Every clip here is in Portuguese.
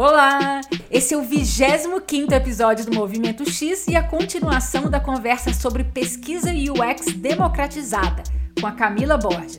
Olá! Esse é o 25 episódio do Movimento X e a continuação da conversa sobre pesquisa UX democratizada com a Camila Borges.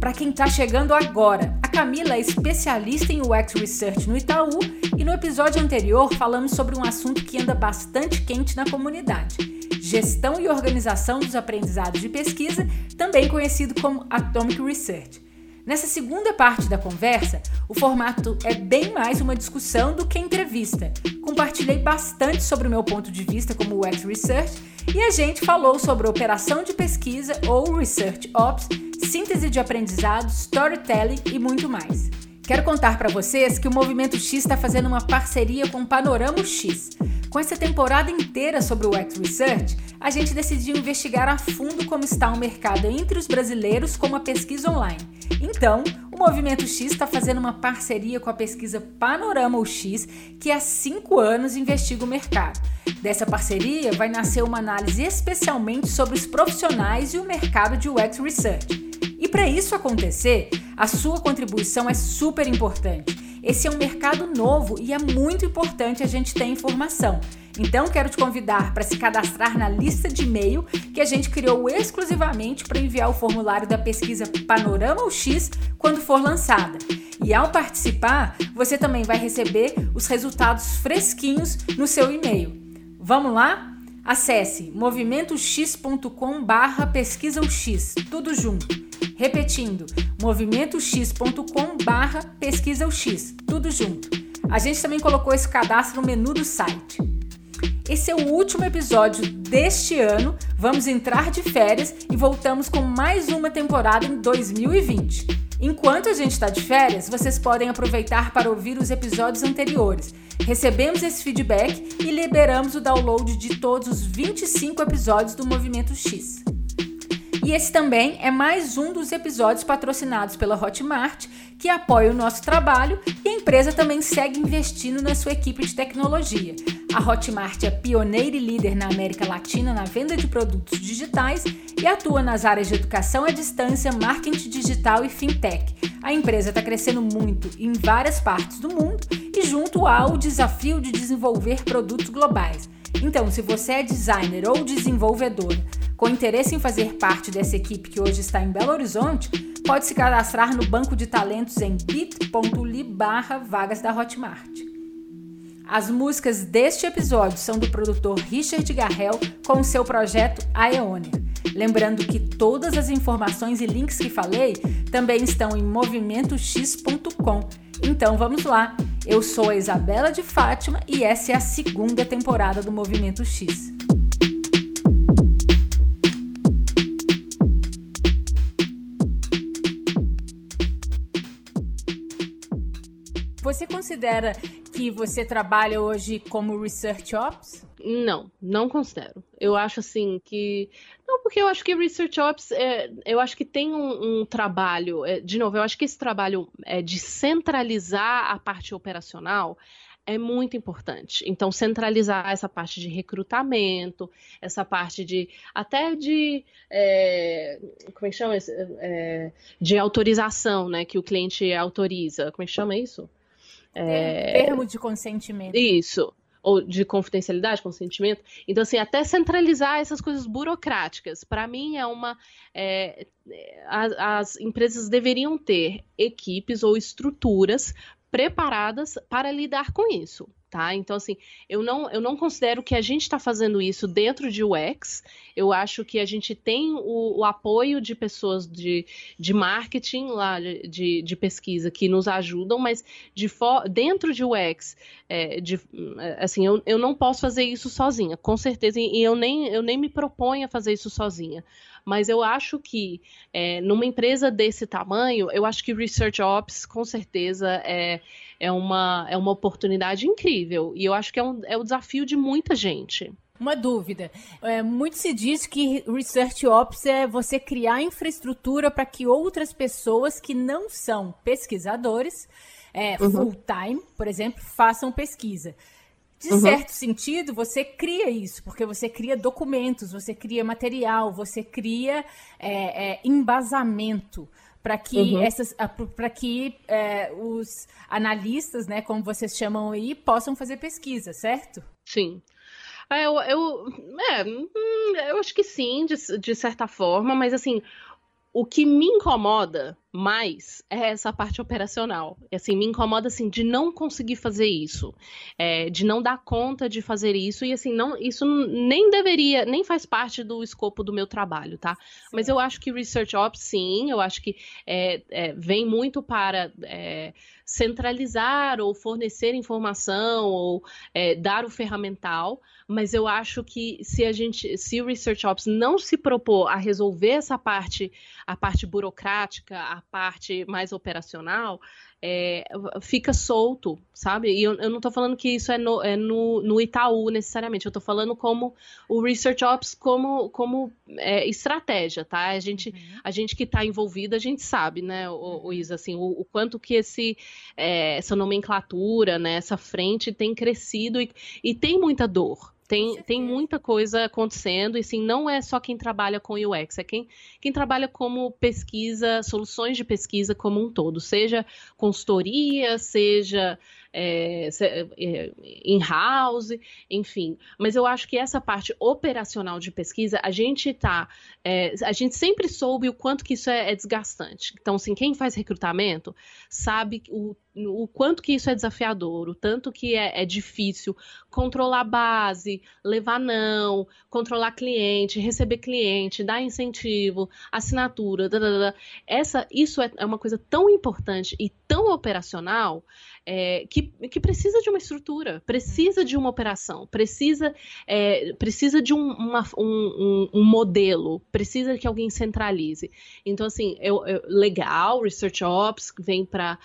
Para quem está chegando agora, a Camila é especialista em UX Research no Itaú e no episódio anterior falamos sobre um assunto que anda bastante quente na comunidade: gestão e organização dos aprendizados de pesquisa, também conhecido como Atomic Research. Nessa segunda parte da conversa, o formato é bem mais uma discussão do que entrevista. Compartilhei bastante sobre o meu ponto de vista como UX Research e a gente falou sobre operação de pesquisa ou Research Ops, síntese de aprendizado, storytelling e muito mais. Quero contar para vocês que o Movimento X está fazendo uma parceria com o Panorama X. Com essa temporada inteira sobre o UX Research, a gente decidiu investigar a fundo como está o mercado entre os brasileiros com a pesquisa online. Então, o Movimento X está fazendo uma parceria com a pesquisa Panorama X, que há cinco anos investiga o mercado. Dessa parceria vai nascer uma análise especialmente sobre os profissionais e o mercado de UX Research. E para isso acontecer, a sua contribuição é super importante. Esse é um mercado novo e é muito importante a gente ter informação. Então, quero te convidar para se cadastrar na lista de e-mail que a gente criou exclusivamente para enviar o formulário da pesquisa Panorama X quando for lançada. E ao participar, você também vai receber os resultados fresquinhos no seu e-mail. Vamos lá? Acesse movimentox.com barra pesquisa X, tudo junto. Repetindo, movimentox.com barra pesquisa X, tudo junto. A gente também colocou esse cadastro no menu do site. Esse é o último episódio deste ano. Vamos entrar de férias e voltamos com mais uma temporada em 2020. Enquanto a gente está de férias, vocês podem aproveitar para ouvir os episódios anteriores. Recebemos esse feedback e liberamos o download de todos os 25 episódios do Movimento X. E esse também é mais um dos episódios patrocinados pela Hotmart, que apoia o nosso trabalho e a empresa também segue investindo na sua equipe de tecnologia. A Hotmart é pioneira e líder na América Latina na venda de produtos digitais e atua nas áreas de educação à distância, marketing digital e fintech. A empresa está crescendo muito em várias partes do mundo e junto ao desafio de desenvolver produtos globais. Então, se você é designer ou desenvolvedor com interesse em fazer parte dessa equipe que hoje está em Belo Horizonte, pode se cadastrar no banco de talentos em bit.ly barra vagas da Hotmart. As músicas deste episódio são do produtor Richard Garrel com o seu projeto Aeonia. Lembrando que todas as informações e links que falei também estão em movimentox.com. Então vamos lá! Eu sou a Isabela de Fátima e essa é a segunda temporada do Movimento X. Você considera que você trabalha hoje como Research Ops? Não, não considero. Eu acho assim que. Porque eu acho que Research Ops, é, eu acho que tem um, um trabalho. É, de novo, eu acho que esse trabalho é, de centralizar a parte operacional é muito importante. Então, centralizar essa parte de recrutamento, essa parte de até de é, como é que chama é, de autorização, né? Que o cliente autoriza. Como é que chama isso? É... Termo de consentimento. Isso. Ou de confidencialidade, consentimento. Então, assim, até centralizar essas coisas burocráticas. Para mim, é uma. É, as, as empresas deveriam ter equipes ou estruturas preparadas para lidar com isso tá? Então, assim, eu não, eu não considero que a gente está fazendo isso dentro de UX. Eu acho que a gente tem o, o apoio de pessoas de, de marketing lá, de, de pesquisa, que nos ajudam, mas de dentro de UX, é, de, assim, eu, eu não posso fazer isso sozinha, com certeza, e eu nem, eu nem me proponho a fazer isso sozinha mas eu acho que é, numa empresa desse tamanho, eu acho que Research Ops, com certeza, é, é, uma, é uma oportunidade incrível. E eu acho que é, um, é o desafio de muita gente. Uma dúvida. É, muito se diz que Research Ops é você criar infraestrutura para que outras pessoas que não são pesquisadores, é, uhum. full-time, por exemplo, façam pesquisa. De uhum. certo sentido, você cria isso, porque você cria documentos, você cria material, você cria é, é, embasamento para que uhum. essas para que é, os analistas, né, como vocês chamam aí, possam fazer pesquisa, certo? Sim. É, eu, eu, é, hum, eu acho que sim, de, de certa forma, mas assim, o que me incomoda mais é essa parte operacional. Assim, me incomoda assim de não conseguir fazer isso, é, de não dar conta de fazer isso e assim não, isso nem deveria, nem faz parte do escopo do meu trabalho, tá? Sim. Mas eu acho que research ops, sim, eu acho que é, é, vem muito para é, centralizar ou fornecer informação ou é, dar o ferramental, mas eu acho que se a gente, se o Research Ops não se propor a resolver essa parte, a parte burocrática, a parte mais operacional, é, fica solto, sabe? E eu, eu não estou falando que isso é, no, é no, no, Itaú necessariamente, eu estou falando como o Research Ops como, como é, estratégia, tá? A gente, uhum. a gente que está envolvido, a gente sabe, né, o, o Isa, assim, o, o, quanto que esse, é, essa nomenclatura, né, essa frente tem crescido e, e tem muita dor, tem, tem muita coisa acontecendo, e sim, não é só quem trabalha com UX, é quem, quem trabalha como pesquisa, soluções de pesquisa como um todo, seja consultoria, seja é, é, in-house, enfim. Mas eu acho que essa parte operacional de pesquisa, a gente tá. É, a gente sempre soube o quanto que isso é, é desgastante. Então, assim, quem faz recrutamento sabe o o quanto que isso é desafiador, o tanto que é, é, difícil controlar base, levar não, controlar cliente, receber cliente, dar incentivo, assinatura, essa, isso é, é uma coisa tão importante e tão operacional é, que, que precisa de uma estrutura, precisa de uma operação, precisa, é, precisa de um, uma, um, um, modelo, precisa que alguém centralize. Então, assim, eu, eu, legal, Research Ops vem para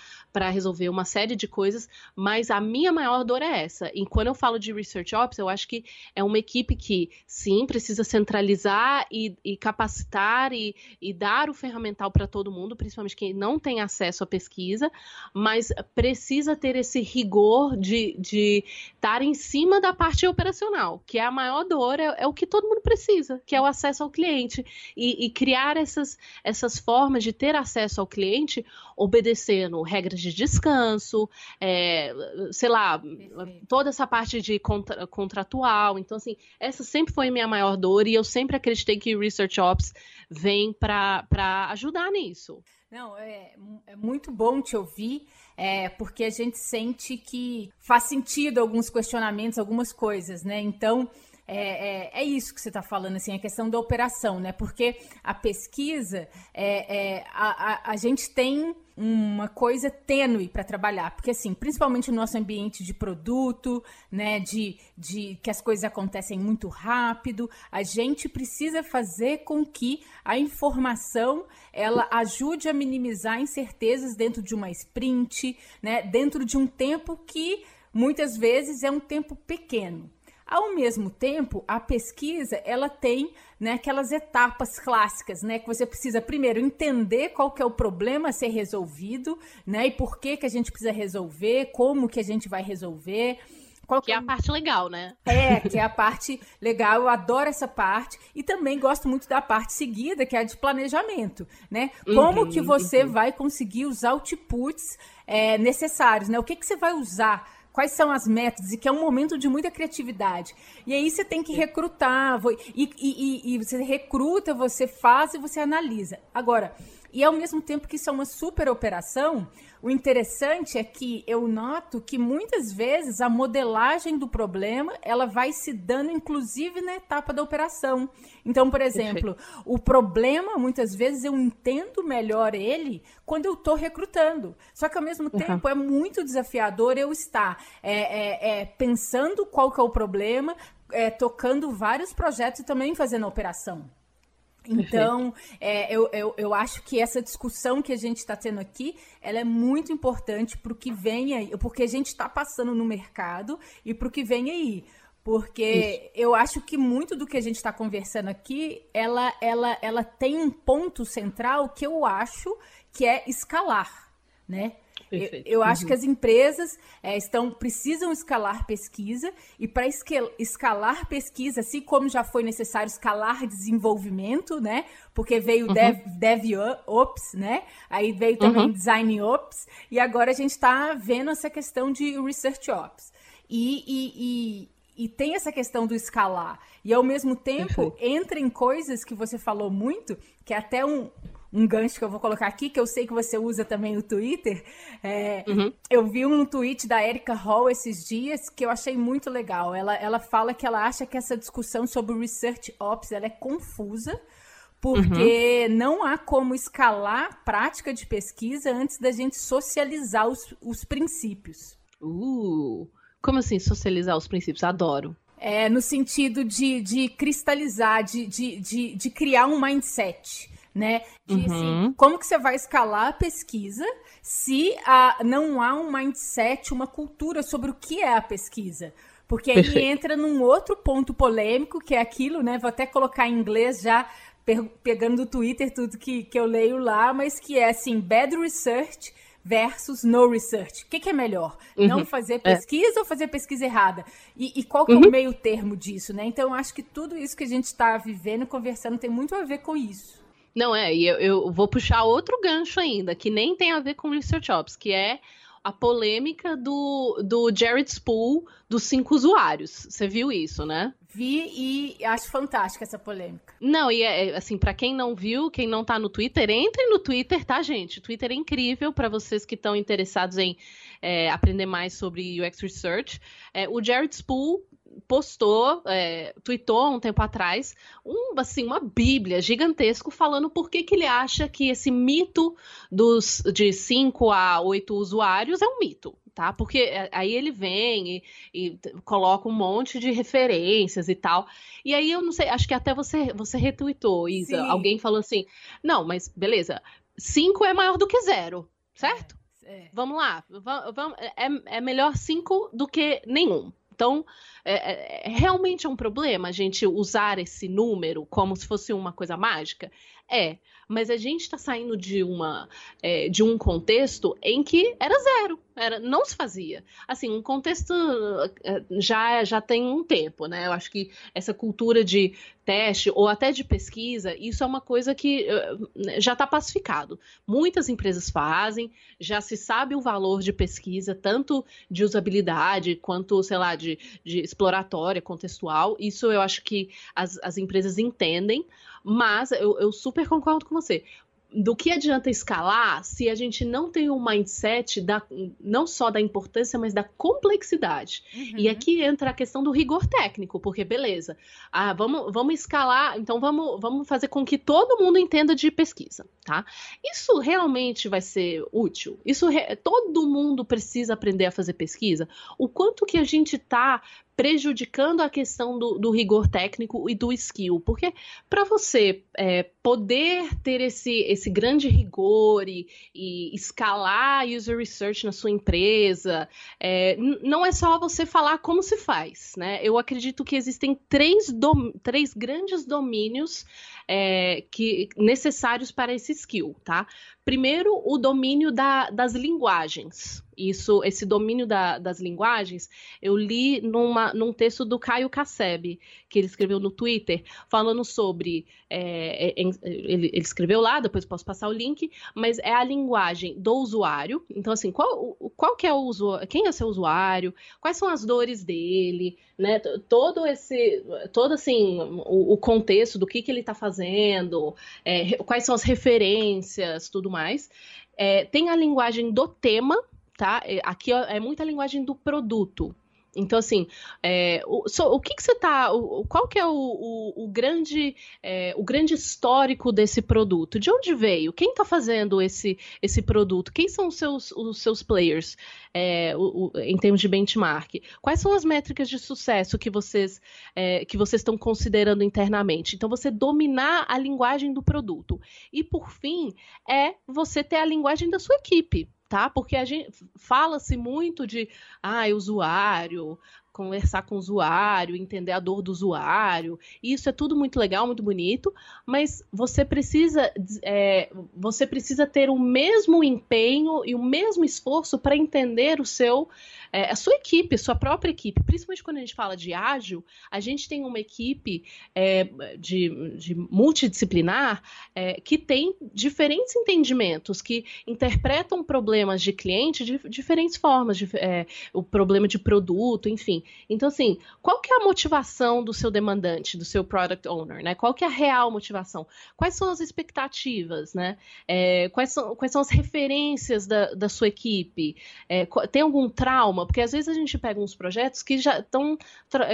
resolver uma série de coisas, mas a minha maior dor é essa. E quando eu falo de Research Ops, eu acho que é uma equipe que, sim, precisa centralizar e, e capacitar e, e dar o ferramental para todo mundo, principalmente quem não tem acesso à pesquisa, mas precisa precisa ter esse rigor de, estar em cima da parte operacional, que é a maior dor, é, é o que todo mundo precisa, que é o acesso ao cliente. E, e, criar essas, essas formas de ter acesso ao cliente obedecendo regras de descanso, é, sei lá, Perfeito. toda essa parte de contra, contratual. Então, assim, essa sempre foi a minha maior dor e eu sempre acreditei que Research Ops vem para ajudar nisso. Não, é, é muito bom te ouvir é, porque a gente sente que faz sentido alguns questionamentos, algumas coisas, né? Então, é, é, é, isso que você está falando, assim, a questão da operação, né? Porque a pesquisa, é, é a, a, a, gente tem uma coisa tênue para trabalhar, porque assim, principalmente no nosso ambiente de produto, né, de, de que as coisas acontecem muito rápido, a gente precisa fazer com que a informação ela ajude a minimizar incertezas dentro de uma sprint, né, dentro de um tempo que muitas vezes é um tempo pequeno. Ao mesmo tempo, a pesquisa ela tem né, aquelas etapas clássicas, né, que você precisa primeiro entender qual que é o problema a ser resolvido, né, e por que que a gente precisa resolver, como que a gente vai resolver. Qual que é a parte legal, né? É, que é a parte legal, eu adoro essa parte e também gosto muito da parte seguida, que é a de planejamento, né? Como uhum, que você uhum. vai conseguir os outputs é, necessários, né? O que que você vai usar quais são as metas e que é um momento de muita criatividade. E aí você tem que recrutar, e, e, e, você recruta, você faz e você analisa. Agora, e ao mesmo tempo que isso é uma super operação, o interessante é que eu noto que muitas vezes a modelagem do problema ela vai se dando inclusive na etapa da operação. Então, por exemplo, Perfeito. o problema muitas vezes eu entendo melhor ele quando eu estou recrutando. Só que ao mesmo tempo uhum. é muito desafiador eu estar é, é, é, pensando qual que é o problema, é, tocando vários projetos e também fazendo a operação. Então, é, eu, eu, eu acho que essa discussão que a gente está tendo aqui, ela é muito importante para o que vem aí, porque a gente está passando no mercado e para o que vem aí. Porque Isso. eu acho que muito do que a gente está conversando aqui, ela, ela, ela tem um ponto central que eu acho que é escalar. né? Eu, eu, acho uhum. que as empresas é, estão precisam escalar pesquisa e para escalar pesquisa, assim como já foi necessário escalar desenvolvimento, né? Porque veio uhum. Dev, DevOps, né? Aí veio também uhum. Design Ops e agora a gente está vendo essa questão de Research Ops. E, e, e, e, tem essa questão do escalar. E ao mesmo tempo entra em coisas que você falou muito, que é até um, um gancho que eu vou colocar aqui, que eu sei que você usa também o Twitter. É, uhum. Eu vi um tweet da Erika Hall esses dias que eu achei muito legal. Ela, ela fala que ela acha que essa discussão sobre Research Ops ela é confusa, porque uhum. não há como escalar a prática de pesquisa antes da gente socializar os, os princípios. Uh, como assim socializar os princípios? Adoro. É, no sentido de, de cristalizar, de, de, de, de criar um mindset né? De, assim, uhum. assim, como que você vai escalar a pesquisa se a, não há um mindset, uma cultura sobre o que é a pesquisa? Porque aí Perfeito. entra num outro ponto polêmico, que é aquilo, né? Vou até colocar em inglês já, pegando do Twitter tudo que, que eu leio lá, mas que é assim, bad research versus no research. O que, que é melhor? Uhum. Não fazer é. pesquisa é. ou fazer pesquisa errada? E, e qual que é uhum. o meio termo disso, né? Então, acho que tudo isso que a gente está vivendo, conversando, tem muito a ver com isso. Não, é, e eu, eu, vou puxar outro gancho ainda, que nem tem a ver com Research Ops, que é a polêmica do, do Jared Spool dos cinco usuários. Você viu isso, né? Vi e acho fantástica essa polêmica. Não, e é, é assim, para quem não viu, quem não tá no Twitter, entre no Twitter, tá, gente? O Twitter é incrível para vocês que estão interessados em é, aprender mais sobre UX Research. É, o Jared Spool postou, é, tweetou um tempo atrás, um, assim, uma bíblia gigantesco falando por que, que ele acha que esse mito dos de 5 a 8 usuários é um mito. Tá? Porque é, aí ele vem e, e, coloca um monte de referências e tal. E aí eu não sei, acho que até você você retweetou, Isa. Sim. Alguém falou assim: não, mas beleza, 5 é maior do que zero, certo? É, é. Vamos lá, vamos, é, é melhor 5 do que nenhum. Então, é, é, é, realmente é um problema a gente usar esse número como se fosse uma coisa mágica? É, mas a gente está saindo de uma é, de um contexto em que era zero, era não se fazia. Assim, um contexto é, já já tem um tempo, né? Eu acho que essa cultura de teste ou até de pesquisa, isso é uma coisa que é, já está pacificado. Muitas empresas fazem, já se sabe o valor de pesquisa, tanto de usabilidade quanto, sei lá, de, de exploratória, contextual. Isso eu acho que as, as empresas entendem, mas eu, eu super concordo com você do que adianta escalar se a gente não tem um mindset da, não só da importância, mas da complexidade. Uhum. E aqui entra a questão do rigor técnico, porque beleza, ah, vamos, vamos escalar, então vamos, vamos fazer com que todo mundo entenda de pesquisa, tá? Isso realmente vai ser útil? Isso todo mundo precisa aprender a fazer pesquisa? O quanto que a gente está prejudicando a questão do, do, rigor técnico e do skill, porque para você é, poder ter esse, esse grande rigor e, e, escalar user research na sua empresa, é, não é só você falar como se faz, né? Eu acredito que existem três, dom, três grandes domínios é, que necessários para esse skill, tá? Primeiro, o domínio da, das linguagens. Isso, esse domínio da, das linguagens, eu li numa, num texto do Caio Casseb, que ele escreveu no Twitter, falando sobre. É, é, ele, ele, escreveu lá, depois posso passar o link, mas é a linguagem do usuário. Então, assim, qual, qual que é o usuário, quem é seu usuário, quais são as dores dele, né? Todo esse. Todo assim, o, o contexto do que, que ele está fazendo, é, quais são as referências, tudo mais. É, tem a linguagem do tema, tá? É, aqui é muita linguagem do produto. Então, assim, é, o, so, o que, que você tá. O, qual que é o, o, o grande, é, o grande histórico desse produto? De onde veio? Quem está fazendo esse, esse produto? Quem são os seus, os seus players é, em termos de benchmark? Quais são as métricas de sucesso que vocês é, que vocês estão considerando internamente? Então, você dominar a linguagem do produto. E, por fim, é você ter a linguagem da sua equipe tá? Porque a gente fala-se muito de ah, usuário, conversar com o usuário, entender a dor do usuário. Isso é tudo muito legal, muito bonito, mas você precisa, é, você precisa ter o mesmo empenho e o mesmo esforço para entender o seu é, a sua equipe, sua própria equipe, principalmente quando a gente fala de ágil, a gente tem uma equipe é, de, de, multidisciplinar é, que tem diferentes entendimentos, que interpretam problemas de cliente de diferentes formas, de, é, o problema de produto, enfim. Então, assim, qual que é a motivação do seu demandante, do seu product owner, né? Qual que é a real motivação? Quais são as expectativas, né? É, quais, são, quais são as referências da, da sua equipe? É, tem algum trauma? Porque às vezes a gente pega uns projetos que já estão.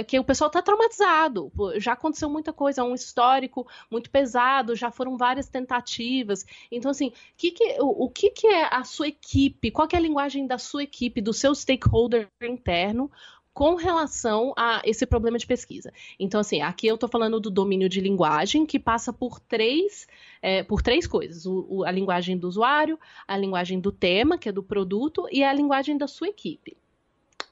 que o pessoal está traumatizado, já aconteceu muita coisa, é um histórico muito pesado, já foram várias tentativas. Então, assim, que que, o, o que, que é a sua equipe? Qual é a linguagem da sua equipe, do seu stakeholder interno? com relação a esse problema de pesquisa. Então, assim, aqui eu estou falando do domínio de linguagem, que passa por três, é, por três coisas: o, o, a linguagem do usuário, a linguagem do tema, que é do produto, e a linguagem da sua equipe.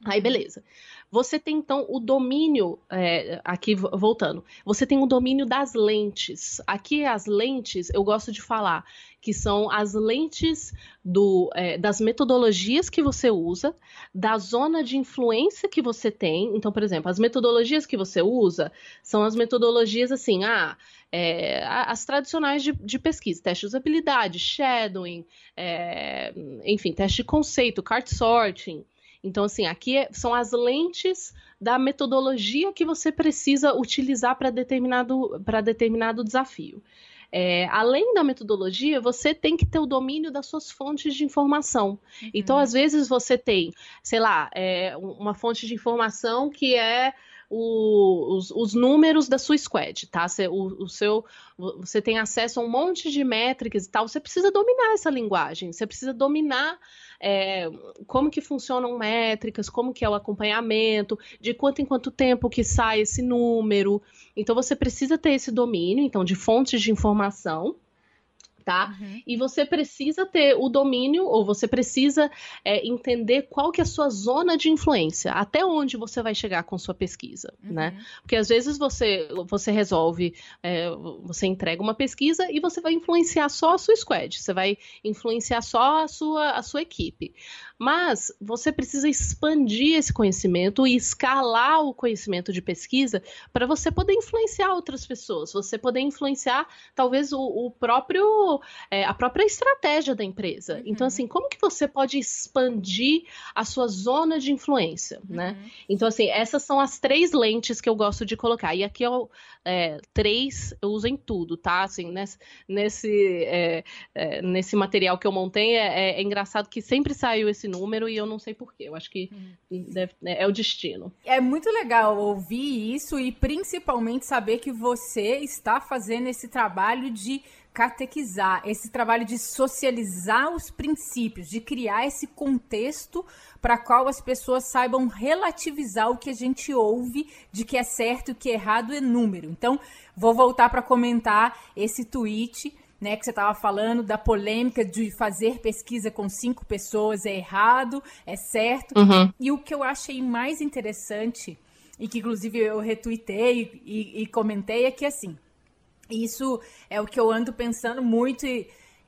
Aí, beleza. Você tem então o domínio, é, aqui voltando, você tem o domínio das lentes. Aqui as lentes, eu gosto de falar que são as lentes do, é, das metodologias que você usa, da zona de influência que você tem. Então, por exemplo, as metodologias que você usa são as metodologias assim, ah, é, as tradicionais de, de, pesquisa, teste de usabilidade, shadowing, é, enfim, teste de conceito, cart sorting. Então, assim, aqui é, são as lentes da metodologia que você precisa utilizar para determinado, determinado desafio. É, além da metodologia, você tem que ter o domínio das suas fontes de informação. Uhum. Então, às vezes, você tem, sei lá, é, uma fonte de informação que é o, os, os, números da sua squad, tá? Você, o, o, seu, você tem acesso a um monte de métricas e tal. Você precisa dominar essa linguagem. Você precisa dominar é, como que funcionam métricas, como que é o acompanhamento, de quanto em quanto tempo que sai esse número. Então você precisa ter esse domínio, então, de fontes de informação tá? Uhum. E você precisa ter o domínio, ou você precisa é, entender qual que é a sua zona de influência, até onde você vai chegar com sua pesquisa, né? uhum. né? Porque às vezes você, você resolve, é, você entrega uma pesquisa e você vai influenciar só a sua squad, você vai influenciar só a sua, a sua equipe. Mas você precisa expandir esse conhecimento e escalar o conhecimento de pesquisa para você poder influenciar outras pessoas, você poder influenciar talvez o, o próprio é, a própria estratégia da empresa. Uhum. Então, assim, como que você pode expandir a sua zona de influência, uhum. né? Então, assim, essas são as três lentes que eu gosto de colocar. E aqui eu é, três eu uso em tudo, tá? Assim, nesse, nesse, é, é nesse material que eu montei é, é, é engraçado que sempre saiu esse esse número e eu não sei porquê. Eu acho que hum. deve, é, é o destino. É muito legal ouvir isso e principalmente saber que você está fazendo esse trabalho de catequizar, esse trabalho de socializar os princípios, de criar esse contexto para qual as pessoas saibam relativizar o que a gente ouve de que é certo e o que é errado é número. Então, vou voltar para comentar esse tweet né, que você estava falando da polêmica de fazer pesquisa com cinco pessoas é errado, é certo. Uhum. E o que eu achei mais interessante, e que inclusive eu retuitei e, e, comentei, é que assim, isso é o que eu ando pensando muito,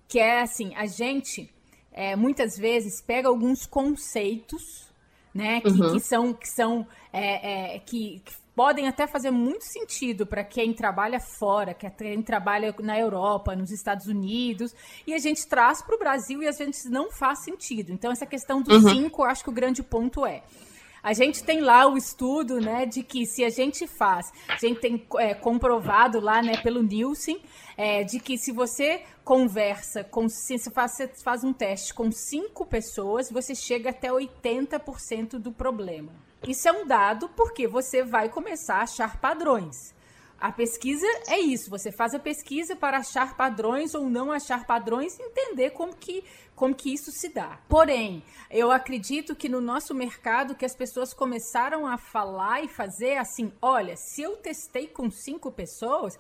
que é assim, a gente é, muitas vezes pega alguns conceitos, né, que, uhum. que são, que são é, é, que, que podem até fazer muito sentido para quem trabalha fora, que quem trabalha na Europa, nos Estados Unidos, e a gente traz para o Brasil e às vezes não faz sentido. Então, essa questão dos uhum. cinco, eu acho que o grande ponto é. A gente tem lá o estudo, né, de que se a gente faz, a gente tem é, comprovado lá, né, pelo Nielsen, é, de que se você conversa com, se você faz, você faz um teste com cinco pessoas, você chega até 80% do problema. Isso é um dado porque você vai começar a achar padrões. A pesquisa é isso, você faz a pesquisa para achar padrões ou não achar padrões entender como que, como que isso se dá. Porém, eu acredito que no nosso mercado que as pessoas começaram a falar e fazer assim, olha, se eu testei com cinco pessoas,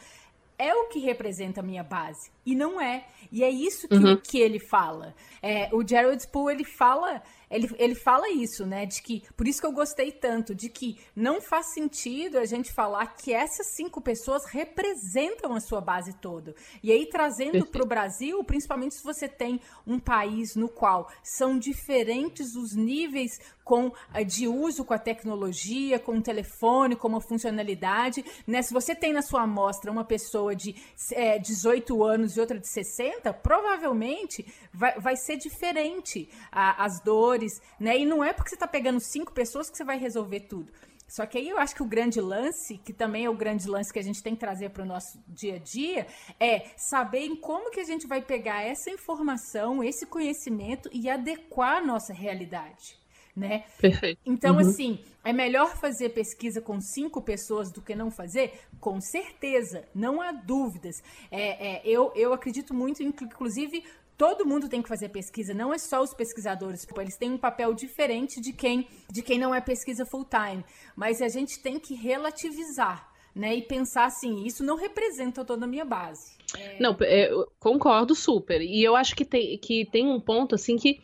é o que representa a minha base. E não é. E é isso que, uhum. que ele fala. É, o Gerald Poole, ele fala ele, ele fala isso, né? De que, por isso que eu gostei tanto, de que não faz sentido a gente falar que essas cinco pessoas representam a sua base toda. E aí, trazendo para o Brasil, principalmente se você tem um país no qual são diferentes os níveis com eh, de uso com a tecnologia, com o telefone, com uma funcionalidade. Né? Se você tem na sua amostra uma pessoa de é, 18 anos e outra de 60, provavelmente vai, vai ser diferente a, as dores, né? E não é porque você está pegando cinco pessoas que você vai resolver tudo. Só que aí eu acho que o grande lance, que também é o grande lance que a gente tem que trazer para o nosso dia a dia, é saber em como que a gente vai pegar essa informação, esse conhecimento e adequar a nossa realidade né? Perfeito. Então, uhum. assim, é melhor fazer pesquisa com cinco pessoas do que não fazer? Com certeza, não há dúvidas. É, é, eu, eu acredito muito, inclusive, todo mundo tem que fazer pesquisa, não é só os pesquisadores, eles têm um papel diferente de quem, de quem não é pesquisa full time. Mas a gente tem que relativizar. Né, e pensar assim, isso não representa toda a minha base. É... Não, é, concordo super. E eu acho que tem, que tem um ponto assim que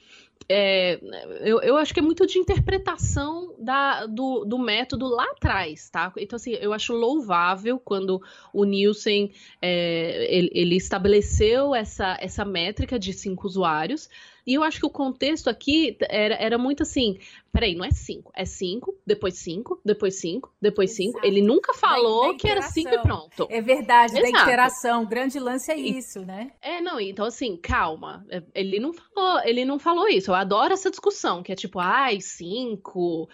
é, eu, eu acho que é muito de interpretação da, do, do método lá atrás, tá? Então, assim, eu acho louvável quando o Nielsen é, ele, ele, estabeleceu essa, essa métrica de cinco usuários. E eu acho que o contexto aqui era, era muito assim: peraí, não é cinco, é cinco, depois cinco, depois cinco, depois Exato. cinco. Ele nunca falou da, da que era cinco e pronto. É verdade, Exato. da interação. O grande lance é isso, né? É, não, então assim, calma. É, ele não falou, ele não falou isso. Eu adoro essa discussão, que é tipo, ai, cinco.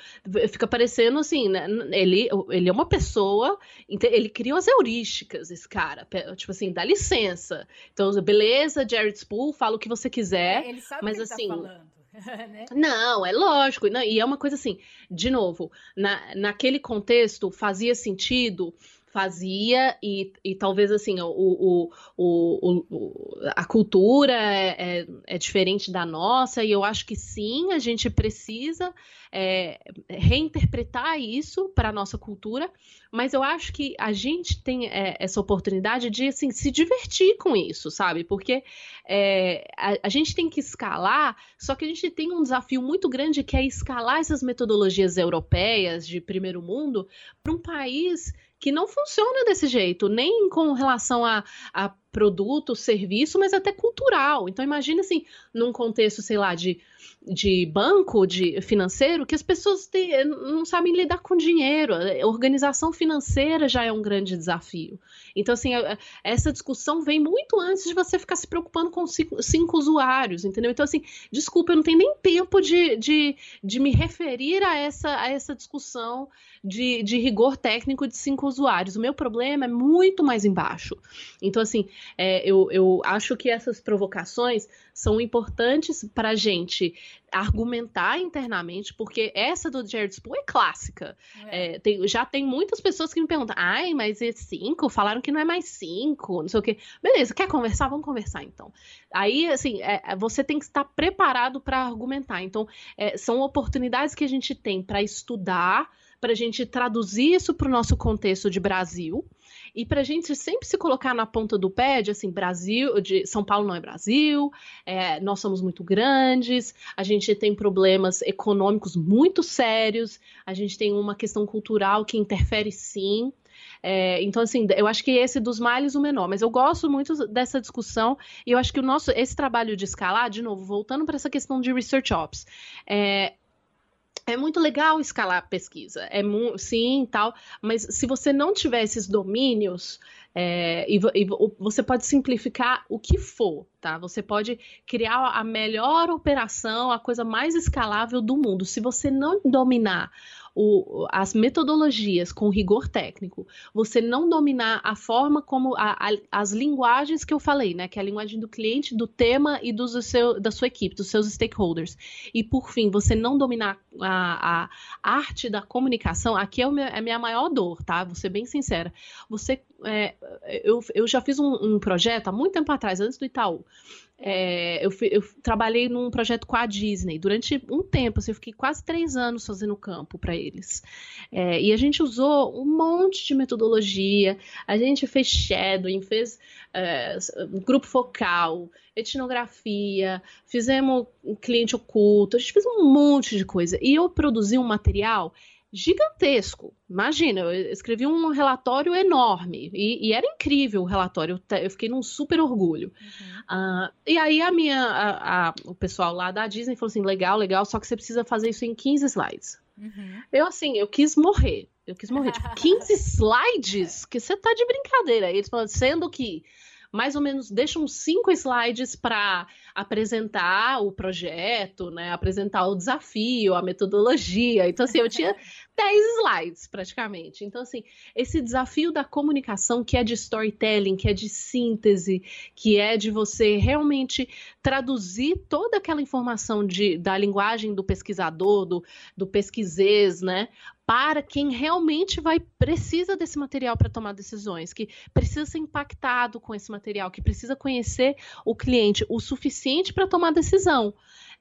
Fica parecendo assim, né? Ele, ele é uma pessoa, ele criou as heurísticas, esse cara. Tipo assim, dá licença. Então, beleza, Jared Spool, fala o que você quiser. É, ele sabe mas, o que ele tá assim, tá falando. né? Não, é lógico. Não, e é uma coisa assim, de novo, na, naquele contexto fazia sentido fazia e, e talvez assim o, o, o, o a cultura é, é, é, diferente da nossa e eu acho que sim a gente precisa é, reinterpretar isso para a nossa cultura mas eu acho que a gente tem é, essa oportunidade de assim, se divertir com isso sabe? Porque é, a, a gente tem que escalar só que a gente tem um desafio muito grande que é escalar essas metodologias europeias de primeiro mundo para um país que não funciona desse jeito, nem com relação a, a produto, serviço, mas até cultural. Então imagine assim, num contexto, sei lá, de de banco, de financeiro, que as pessoas têm, não sabem lidar com dinheiro. A organização financeira já é um grande desafio. Então, assim, essa discussão vem muito antes de você ficar se preocupando com cinco, cinco usuários, entendeu? Então, assim, desculpa, eu não tenho nem tempo de, de, de me referir a essa, a essa discussão de, de rigor técnico de cinco usuários. O meu problema é muito mais embaixo. Então, assim, é, eu, eu acho que essas provocações são importantes para a gente argumentar internamente, porque essa do Jared Spool é clássica. É. É, tem, já tem muitas pessoas que me perguntam, ai, mas é cinco? Falaram que não é mais cinco, não sei o quê. Beleza, quer conversar? Vamos conversar então. Aí, assim, é, é você tem que estar preparado para argumentar. Então, é, são oportunidades que a gente tem para estudar, para a gente traduzir isso para o nosso contexto de Brasil e para a gente sempre se colocar na ponta do pé de assim, Brasil, de São Paulo não é Brasil, é, nós somos muito grandes, a gente tem problemas econômicos muito sérios, a gente tem uma questão cultural que interfere sim. É, então, assim, eu acho que esse dos males o menor, mas eu gosto muito dessa discussão e eu acho que o nosso, esse trabalho de escalar, de novo, voltando para essa questão de research ops, é, é muito legal escalar a pesquisa, é sim tal, mas se você não tiver esses domínios, é, e, e, você pode simplificar o que for, tá? Você pode criar a melhor operação, a coisa mais escalável do mundo. Se você não dominar o, as metodologias com rigor técnico, você não dominar a forma como a, a, as linguagens que eu falei, né? Que é a linguagem do cliente, do tema e do seu, da sua equipe, dos seus stakeholders. E por fim, você não dominar a, a arte da comunicação, aqui é, meu, é a minha maior dor, tá? Vou ser bem sincera. Você, é, eu, eu já fiz um, um projeto há muito tempo atrás, antes do Itaú é, eu, eu, trabalhei num projeto com a Disney durante um tempo, assim, eu fiquei quase três anos fazendo campo para eles. É, e a gente usou um monte de metodologia, a gente fez shadowing, fez é, grupo focal, etnografia, fizemos um cliente oculto, a gente fez um monte de coisa. E eu produzi um material gigantesco. Imagina, eu escrevi um relatório enorme e, e era incrível o relatório. Eu, eu, fiquei num super orgulho. Uhum. Uh, e aí a minha, a, a, o pessoal lá da Disney falou assim, legal, legal, só que você precisa fazer isso em 15 slides. Uhum. Eu assim, eu quis morrer. Eu quis morrer. Tipo, 15 slides? Que você tá de brincadeira. Eles falaram, sendo que mais ou menos deixa uns cinco slides para apresentar o projeto, né? Apresentar o desafio, a metodologia. Então, assim, eu tinha 10 slides praticamente. Então, assim, esse desafio da comunicação, que é de storytelling, que é de síntese, que é de você realmente traduzir toda aquela informação de, da linguagem do pesquisador, do, do pesquisês, né? Para quem realmente vai precisa desse material para tomar decisões, que precisa ser impactado com esse material, que precisa conhecer o cliente o suficiente para tomar decisão.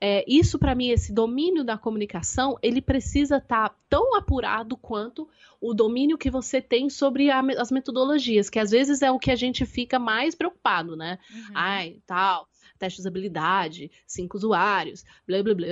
É, isso, para mim, esse domínio da comunicação, ele precisa estar tá tão apurado quanto o domínio que você tem sobre a, as metodologias, que às vezes é o que a gente fica mais preocupado, né? Uhum. Ai, tal teste de usabilidade, cinco usuários, blá blá blá.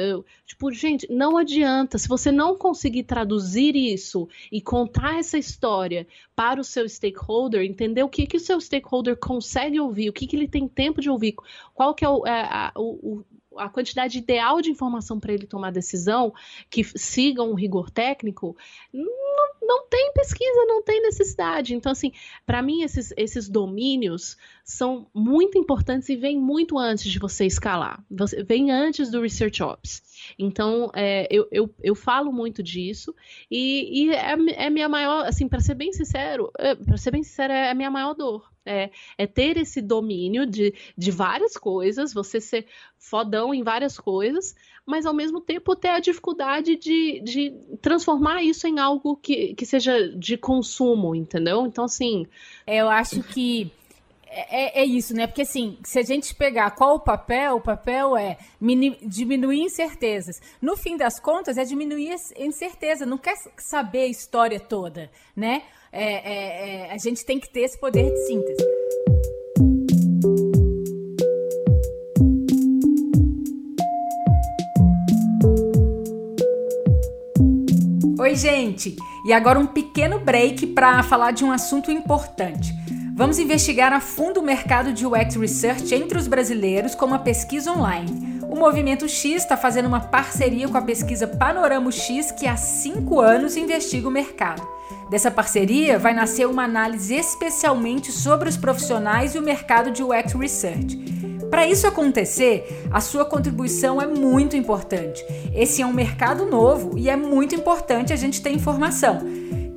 Tipo, gente, não adianta. Se você não conseguir traduzir isso e contar essa história para o seu stakeholder, entender o que, que o seu stakeholder consegue ouvir, o que, que ele tem tempo de ouvir, qual que é o, é, a, o, a quantidade ideal de informação para ele tomar decisão que siga um rigor técnico, não, não tem pesquisa, não tem necessidade. Então, assim, para mim, esses, esses domínios são muito importantes e vêm muito antes de você escalar. Você, vem antes do Research Ops. Então, é, eu, eu, eu falo muito disso e, e é, é minha maior, assim, para ser bem sincero, é, para ser bem sincero, é a minha maior dor. É, é, ter esse domínio de, de várias coisas, você ser fodão em várias coisas, mas ao mesmo tempo ter a dificuldade de, de transformar isso em algo que, que seja de consumo, entendeu? Então, assim. Eu acho que é, é, isso, né? Porque assim, se a gente pegar qual o papel, o papel é diminuir incertezas. No fim das contas, é diminuir a incerteza, não quer saber a história toda, né? É, é, é, a gente tem que ter esse poder de síntese. Gente! E agora um pequeno break para falar de um assunto importante. Vamos investigar a fundo o mercado de UX Research entre os brasileiros com uma pesquisa online. O Movimento X está fazendo uma parceria com a pesquisa Panorama X, que há cinco anos investiga o mercado. Dessa parceria vai nascer uma análise especialmente sobre os profissionais e o mercado de UX Research. Para isso acontecer, a sua contribuição é muito importante. Esse é um mercado novo e é muito importante a gente ter informação.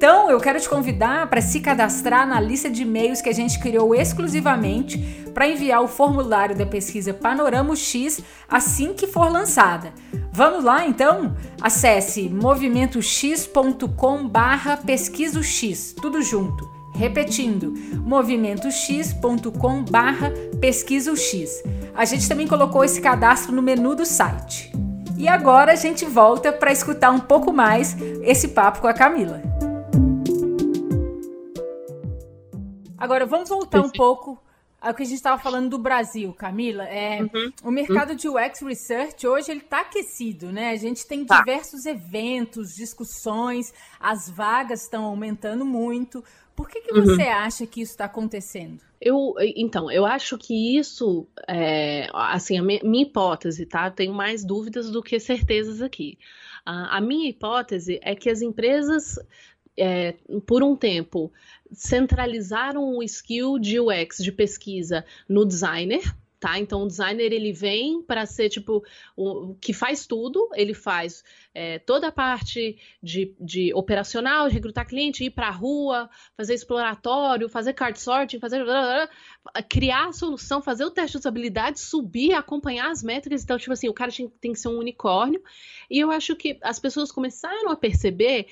Então, eu quero te convidar para se cadastrar na lista de e-mails que a gente criou exclusivamente para enviar o formulário da pesquisa Panorama X assim que for lançada. Vamos lá então? Acesse movimentox.com/barra pesquisa X, tudo junto. Repetindo, movimentox.com/barra pesquisa X. A gente também colocou esse cadastro no menu do site. E agora a gente volta para escutar um pouco mais esse papo com a Camila. Agora, vamos voltar um pouco ao que a gente estava falando do Brasil, Camila. É, uhum. O mercado de UX Research hoje ele está aquecido, né? A gente tem tá. diversos eventos, discussões, as vagas estão aumentando muito. Por que, que uhum. você acha que isso está acontecendo? Eu, então, eu acho que isso, é, assim, a minha, minha hipótese, tá? Eu tenho mais dúvidas do que certezas aqui. A minha hipótese é que as empresas é, por um tempo, centralizaram o skill de UX, de pesquisa, no designer, tá? Então o designer ele vem para ser tipo o que faz tudo, ele faz é, toda a parte de, de operacional, de recrutar cliente, ir para a rua, fazer exploratório, fazer card sorting, fazer criar a solução, fazer o teste de usabilidade, subir, acompanhar as métricas. Então tipo assim, o cara tem, tem que ser um unicórnio. E eu acho que as pessoas começaram a perceber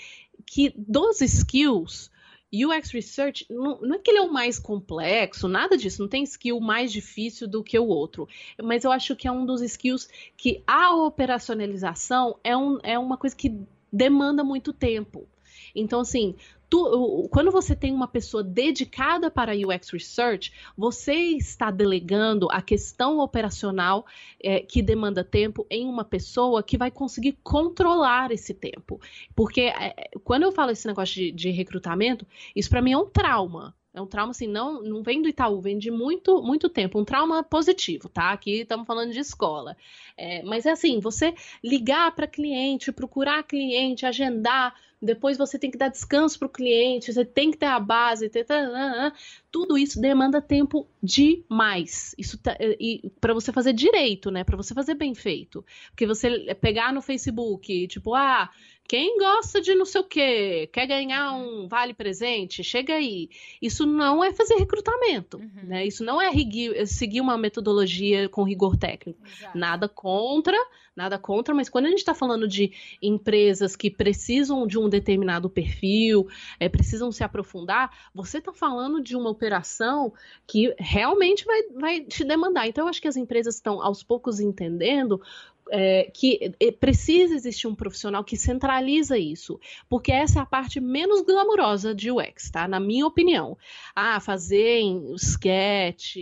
que dos skills UX Research não, não, é que ele é o mais complexo, nada disso, não tem skill mais difícil do que o outro. Mas eu acho que é um dos skills que a operacionalização é, um, é uma coisa que demanda muito tempo. Então, assim, tu, quando você tem uma pessoa dedicada para UX Research, você está delegando a questão operacional é, que demanda tempo em uma pessoa que vai conseguir controlar esse tempo. Porque é, quando eu falo esse negócio de, de recrutamento, isso para mim é um trauma. É um trauma, assim, não, não vem do Itaú, vem de muito, muito tempo. Um trauma positivo, tá? Aqui estamos falando de escola. É, mas é assim, você ligar para cliente, procurar cliente, agendar, depois você tem que dar descanso para o cliente, você tem que ter a base, tudo isso demanda tempo demais. Isso tá, e para você fazer direito, né? Para você fazer bem feito, porque você pegar no Facebook, tipo, ah, quem gosta de não sei o quê, quer ganhar um vale presente, chega aí. Isso não é fazer recrutamento, uhum. né? Isso não é seguir uma metodologia com rigor técnico. Exato. Nada contra, nada contra, mas quando a gente está falando de empresas que precisam de um determinado perfil, é, precisam se aprofundar, você está falando de uma operação que realmente vai, vai te demandar. Então, eu acho que as empresas estão aos poucos entendendo é, que é, precisa existir um profissional que centraliza isso, porque essa é a parte menos glamurosa de UX, tá? Na minha opinião. Ah, fazer em sketch,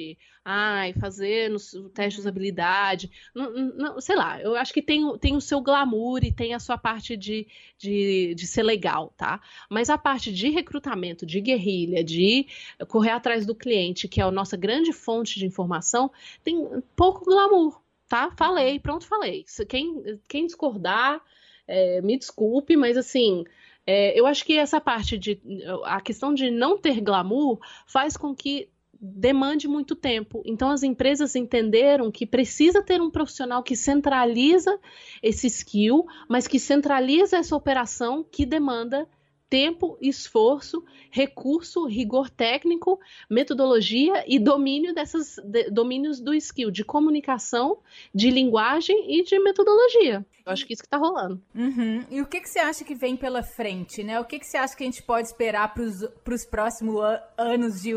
ai, fazer no teste de usabilidade, não, sei lá, eu acho que tem, tem o seu glamour e tem a sua parte de, de, de ser legal, tá? Mas a parte de recrutamento, de guerrilha, de correr atrás do cliente, que é a nossa grande fonte de informação, tem pouco glamour, tá? Falei, pronto, falei. Quem, quem discordar, é, me desculpe, mas assim. É, eu acho que essa parte de. A questão de não ter glamour faz com que demande muito tempo. Então, as empresas entenderam que precisa ter um profissional que centraliza esse skill, mas que centraliza essa operação que demanda tempo, esforço, recurso, rigor técnico, metodologia e domínio desses de, domínios do skill de comunicação, de linguagem e de metodologia. Eu acho que isso que está rolando. Uhum. E o que, que você acha que vem pela frente, né? O que, que você acha que a gente pode esperar para os próximos anos de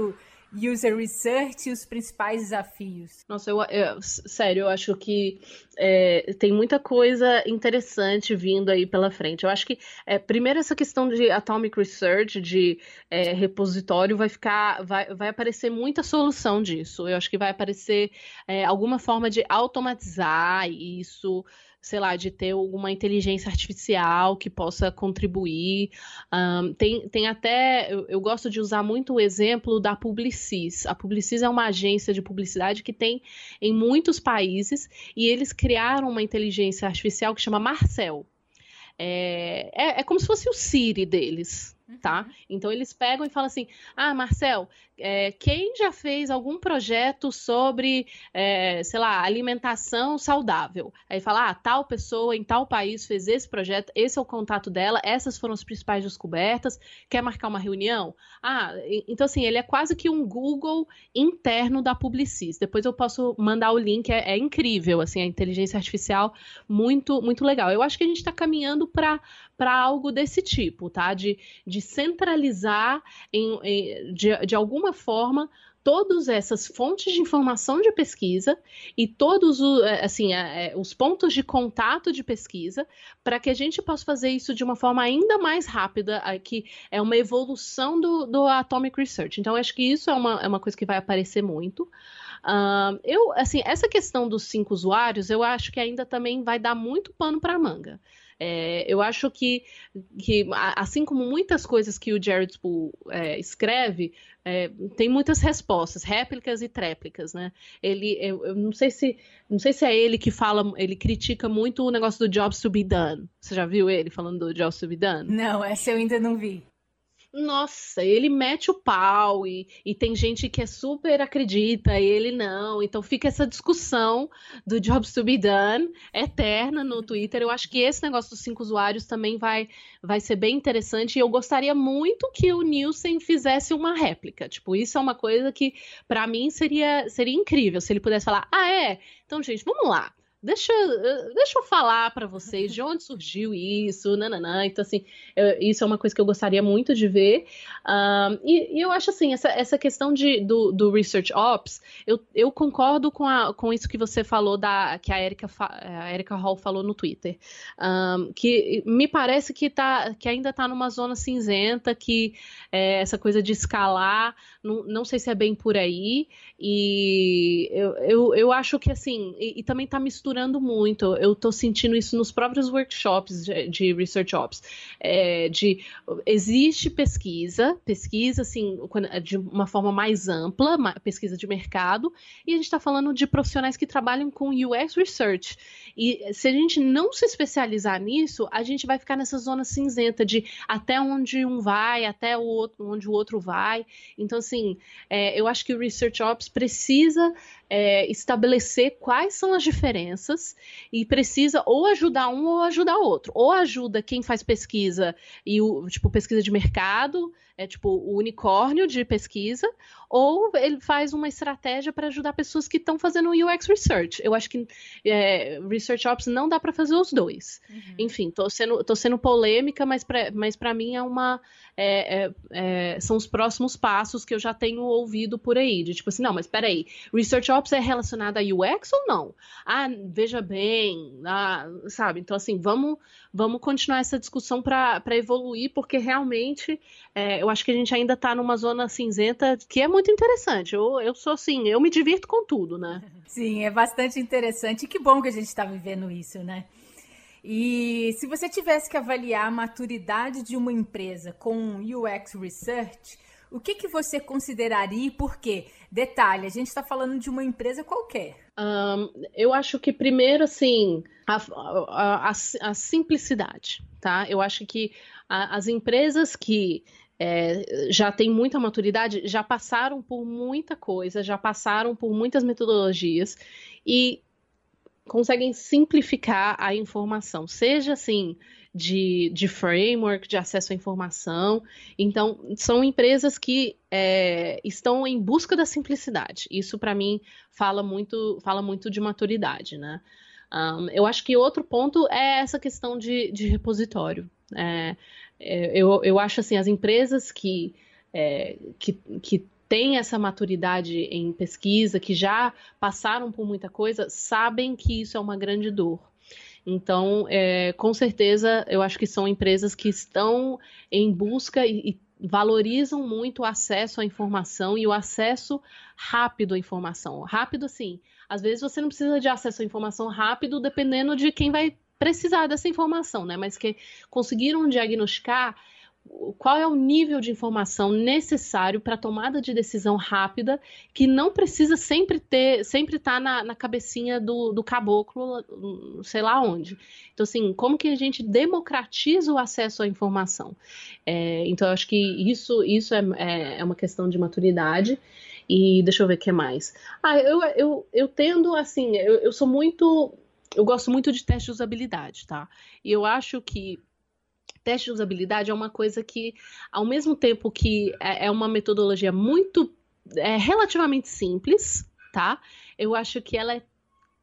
user research e os principais desafios? Nossa, eu, eu sério, eu acho que é, tem muita coisa interessante vindo aí pela frente. Eu acho que, é, primeiro, essa questão de atomic research, de é, repositório, vai ficar, vai, vai aparecer muita solução disso. Eu acho que vai aparecer é, alguma forma de automatizar isso sei lá, de ter alguma inteligência artificial que possa contribuir. Um, tem, tem até, eu, eu, gosto de usar muito o exemplo da Publicis. A Publicis é uma agência de publicidade que tem em muitos países e eles criaram uma inteligência artificial que chama Marcel. É, é, é como se fosse o Siri deles, tá? Uhum. Então eles pegam e falam assim: Ah, Marcel, é, quem já fez algum projeto sobre, é, sei lá, alimentação saudável? Aí fala: Ah, tal pessoa em tal país fez esse projeto, esse é o contato dela, essas foram as principais descobertas. Quer marcar uma reunião? Ah, então assim, ele é quase que um Google interno da Publicis. Depois eu posso mandar o link, é, é incrível, assim, a inteligência artificial muito, muito legal. Eu acho que a gente está caminhando para para algo desse tipo, tá? De, de centralizar em, em, de, de alguma forma todas essas fontes de informação de pesquisa e todos o, é, assim, é, os pontos de contato de pesquisa para que a gente possa fazer isso de uma forma ainda mais rápida, que é uma evolução do, do Atomic Research. Então, acho que isso é uma, é uma coisa que vai aparecer muito. Uh, eu, assim, essa questão dos cinco usuários, eu acho que ainda também vai dar muito pano para manga. É, eu acho que, que, assim como muitas coisas que o Jared Spool é, escreve, é, tem muitas respostas, réplicas e tréplicas, né? Ele, eu, eu, não sei se, não sei se é ele que fala, ele critica muito o negócio do jobs to be done. Você já viu ele falando do jobs to be done? Não, essa eu ainda não vi nossa, ele mete o pau e, e tem gente que é super acredita, ele não. Então fica essa discussão do Jobs to be done eterna no Twitter. Eu acho que esse negócio dos cinco usuários também vai, vai ser bem interessante. E eu gostaria muito que o Nielsen fizesse uma réplica. Tipo, isso é uma coisa que para mim seria, seria incrível se ele pudesse falar: ah, é? Então, gente, vamos lá deixa, deixa eu falar para vocês de onde surgiu isso, nananã. Então, assim, eu, isso é uma coisa que eu gostaria muito de ver. Um, e, e, eu acho, assim, essa, essa questão de, do, do Research Ops, eu, eu concordo com, a, com isso que você falou, da, que a Erika, a Hall falou no Twitter. Um, que me parece que, tá, que ainda está numa zona cinzenta, que é, essa coisa de escalar, não, não sei se é bem por aí. E eu, eu, eu acho que, assim, e, e também está misturando misturando muito. Eu estou sentindo isso nos próprios workshops de, de Research Ops. É, de, existe pesquisa, pesquisa assim, de uma forma mais ampla, pesquisa de mercado, e a gente está falando de profissionais que trabalham com UX Research. E se a gente não se especializar nisso, a gente vai ficar nessa zona cinzenta de até onde um vai, até o outro, onde o outro vai. Então, assim, é, eu acho que o Research Ops precisa é, estabelecer quais são as diferenças e precisa ou ajudar um ou ajudar outro. Ou ajuda quem faz pesquisa e o tipo pesquisa de mercado, é tipo o unicórnio de pesquisa, ou ele faz uma estratégia para ajudar pessoas que estão fazendo UX research. Eu acho que é, research ops não dá para fazer os dois. Uhum. Enfim, tô sendo, tô sendo polêmica, mas para mas mim é uma é, é, é, são os próximos passos que eu já tenho ouvido por aí. De tipo assim, não, mas peraí, Research Ops é relacionado a UX ou não? Ah, veja bem, ah, sabe? Então, assim, vamos, vamos continuar essa discussão para evoluir, porque realmente é, eu acho que a gente ainda está numa zona cinzenta que é muito interessante. Eu, eu sou assim, eu me divirto com tudo, né? Sim, é bastante interessante. E que bom que a gente está vivendo isso, né? E se você tivesse que avaliar a maturidade de uma empresa com UX Research, o que, que você consideraria e por quê? Detalhe, a gente está falando de uma empresa qualquer. Um, eu acho que primeiro, assim, a, a, a, a simplicidade, tá? Eu acho que as empresas que é, já têm muita maturidade, já passaram por muita coisa, já passaram por muitas metodologias e conseguem simplificar a informação, seja assim de, de framework, de acesso à informação. Então, são empresas que é, estão em busca da simplicidade. Isso, para mim, fala muito, fala muito de maturidade, né? Um, eu acho que outro ponto é essa questão de, de repositório. É eu, eu acho assim, as empresas que, é, que, que têm essa maturidade em pesquisa, que já passaram por muita coisa, sabem que isso é uma grande dor. Então, é, com certeza, eu acho que são empresas que estão em busca e, e valorizam muito o acesso à informação e o acesso rápido à informação. Rápido, assim, às vezes você não precisa de acesso à informação rápido, dependendo de quem vai precisar dessa informação, né? Mas que conseguiram diagnosticar qual é o nível de informação necessário para tomada de decisão rápida, que não precisa sempre ter, sempre estar tá na, na cabecinha do, do caboclo, sei lá onde. Então, assim, como que a gente democratiza o acesso à informação? É, então, eu acho que isso, isso é, é, é uma questão de maturidade. E deixa eu ver o que mais. Ah, eu, eu, eu tendo, assim, eu, eu sou muito. Eu gosto muito de teste de usabilidade, tá? E eu acho que teste de usabilidade é uma coisa que, ao mesmo tempo que é, é uma metodologia muito é, relativamente simples, tá? Eu acho que ela é,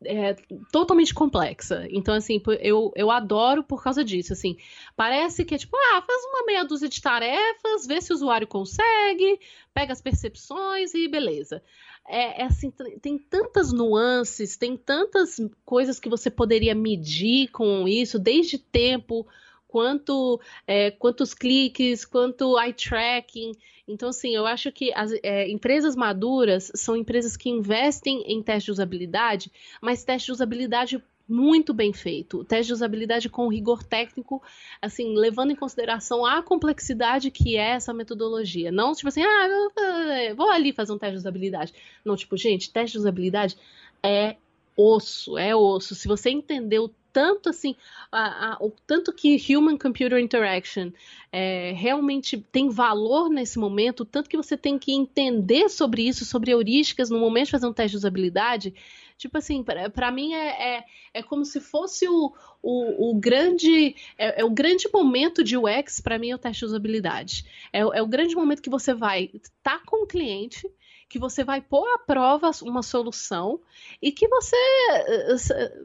é, totalmente complexa. Então, assim, eu, eu adoro por causa disso. Assim, parece que é tipo, ah, faz uma meia dúzia de tarefas, vê se o usuário consegue, pega as percepções e beleza. É, é, assim, tem tantas nuances, tem tantas coisas que você poderia medir com isso, desde tempo quanto é, quantos cliques, quanto eye tracking. Então, assim, eu acho que as é, empresas maduras são empresas que investem em teste de usabilidade, mas teste de usabilidade muito bem feito. O teste de usabilidade com rigor técnico, assim, levando em consideração a complexidade que é essa metodologia. Não, tipo assim, ah, vou ali fazer um teste de usabilidade. Não, tipo, gente, teste de usabilidade é osso, é osso. Se você entendeu tanto assim, a, a, o tanto que Human Computer Interaction é, realmente tem valor nesse momento, tanto que você tem que entender sobre isso, sobre heurísticas no momento de fazer um teste de usabilidade. Tipo assim, para mim é, é, é, como se fosse o, o, o grande. É, é, o grande momento de UX, para mim, é o teste de usabilidade. É, é o grande momento que você vai estar tá com o cliente que você vai pôr à prova uma solução e que você,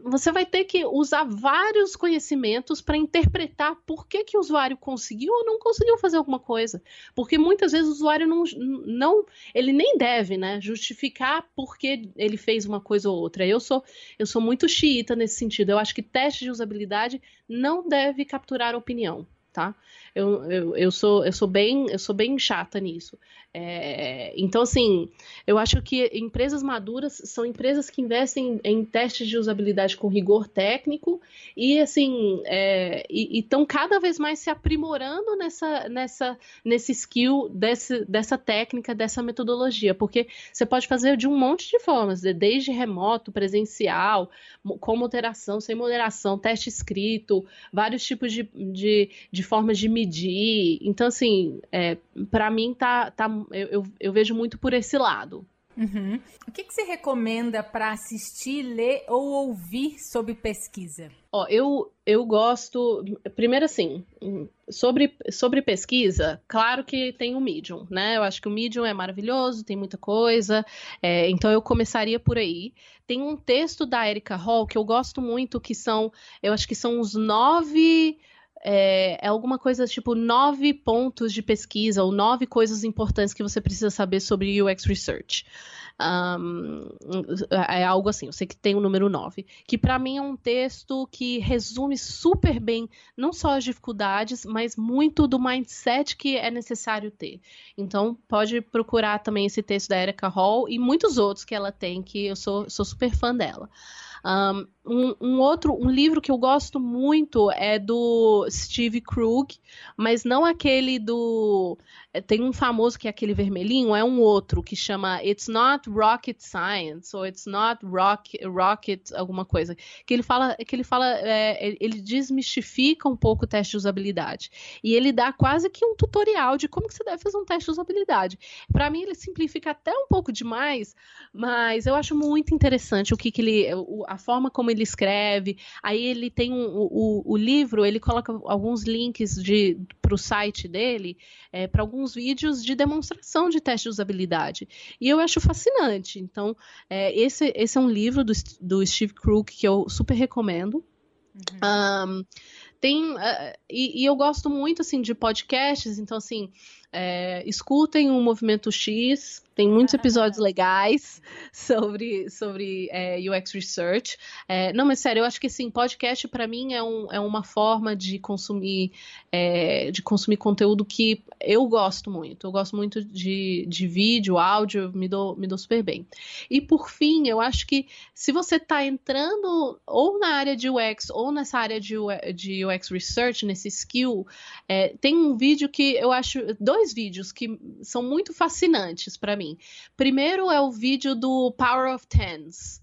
você vai ter que usar vários conhecimentos para interpretar por que, que o usuário conseguiu ou não conseguiu fazer alguma coisa. Porque muitas vezes o usuário não, não ele nem deve né, justificar por que ele fez uma coisa ou outra. Eu sou, eu sou muito xiita nesse sentido. Eu acho que teste de usabilidade não deve capturar opinião tá? Eu, eu, eu, sou, eu, sou, bem, eu sou bem chata nisso. É, então, assim, eu acho que empresas maduras são empresas que investem em testes de usabilidade com rigor técnico e, assim, é, estão cada vez mais se aprimorando nessa, nessa, nesse skill, desse, dessa técnica, dessa metodologia, porque você pode fazer de um monte de formas, desde remoto, presencial, com moderação, sem moderação, teste escrito, vários tipos de, de, de formas de medir. Então, assim, é, para mim tá, tá eu, eu, eu, vejo muito por esse lado. Uhum. O que, que você recomenda para assistir, ler ou ouvir sobre pesquisa? Ó, eu, eu gosto. Primeiro, assim, sobre, sobre pesquisa, claro que tem o Medium, né? Eu acho que o Medium é maravilhoso, tem muita coisa, é, então eu começaria por aí. Tem um texto da Erika Hall que eu gosto muito, que são, eu acho que são os nove é, é, alguma coisa tipo nove pontos de pesquisa ou nove coisas importantes que você precisa saber sobre UX Research. Um, é algo assim, eu sei que tem o número 9, que para mim é um texto que resume super bem não só as dificuldades, mas muito do mindset que é necessário ter. Então, pode procurar também esse texto da Erica Hall e muitos outros que ela tem, que eu sou, sou super fã dela. Um, um, outro, um livro que eu gosto muito é do Steve Krug, mas não aquele do. É, tem um famoso que é aquele vermelhinho, é um outro que chama It's Not Rocket Science ou It's Not Rock, Rocket alguma coisa. Que ele fala, que ele fala, é, ele desmistifica um pouco o teste de usabilidade e ele dá quase que um tutorial de como que você deve fazer um teste de usabilidade. Para mim ele simplifica até um pouco demais, mas eu acho muito interessante o que, que ele, a forma como ele escreve. Aí ele tem um, o, o livro, ele coloca alguns links para o site dele, é, para alguns vídeos de demonstração de teste de usabilidade. E eu acho fascinante. Então, é, esse, esse é um livro do, do Steve Crook que eu super recomendo. Uhum. Um, tem uh, e, e, eu gosto muito assim de podcasts então assim é, escutem o Movimento X, tem muitos episódios legais sobre, sobre é, UX Research. É, não, mas sério, eu acho que sim, podcast para mim é, um, é uma forma de consumir é, de consumir conteúdo que eu gosto muito. Eu gosto muito de, de vídeo, áudio, me dou, me dou super bem. E por fim, eu acho que se você está entrando ou na área de UX ou nessa área de, de UX Research, nesse skill, é, tem um vídeo que eu acho dois dois vídeos que são muito fascinantes para mim. Primeiro é o vídeo do Power of Tens,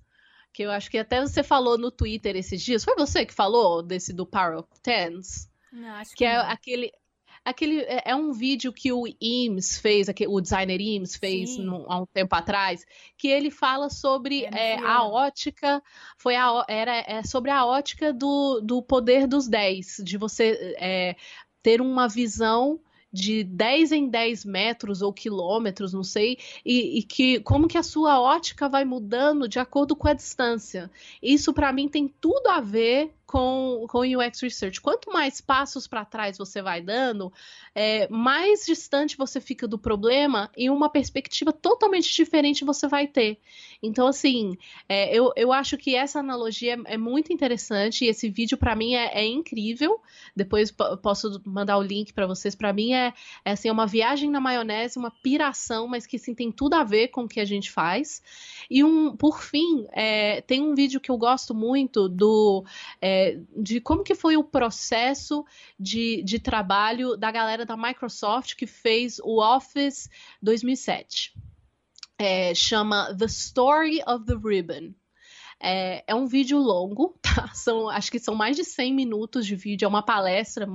que eu acho que até você falou no Twitter esses dias. Foi você que falou desse do Power of Tens? Não, acho que, que é não. aquele aquele é, é um vídeo que o Eames fez, o designer Eames fez há um tempo atrás, que ele fala sobre é, é, a ótica, foi a, era é sobre a ótica do, do poder dos 10, de você é, ter uma visão de 10 em 10 metros ou quilômetros, não sei, e, e, que como que a sua ótica vai mudando de acordo com a distância. Isso para mim tem tudo a ver com, com UX Research. Quanto mais passos para trás você vai dando, é, mais distante você fica do problema e uma perspectiva totalmente diferente você vai ter. Então, assim, é, eu, eu acho que essa analogia é, é muito interessante e esse vídeo para mim é, é, incrível. Depois posso mandar o link para vocês. Para mim é, é, assim, é uma viagem na maionese, uma piração, mas que sim, tem tudo a ver com o que a gente faz. E um, por fim, é, tem um vídeo que eu gosto muito do é, de como que foi o processo de, de trabalho da galera da Microsoft que fez o Office 2007. É, chama The Story of the Ribbon. É, é, um vídeo longo, tá? São, acho que são mais de 100 minutos de vídeo, é uma palestra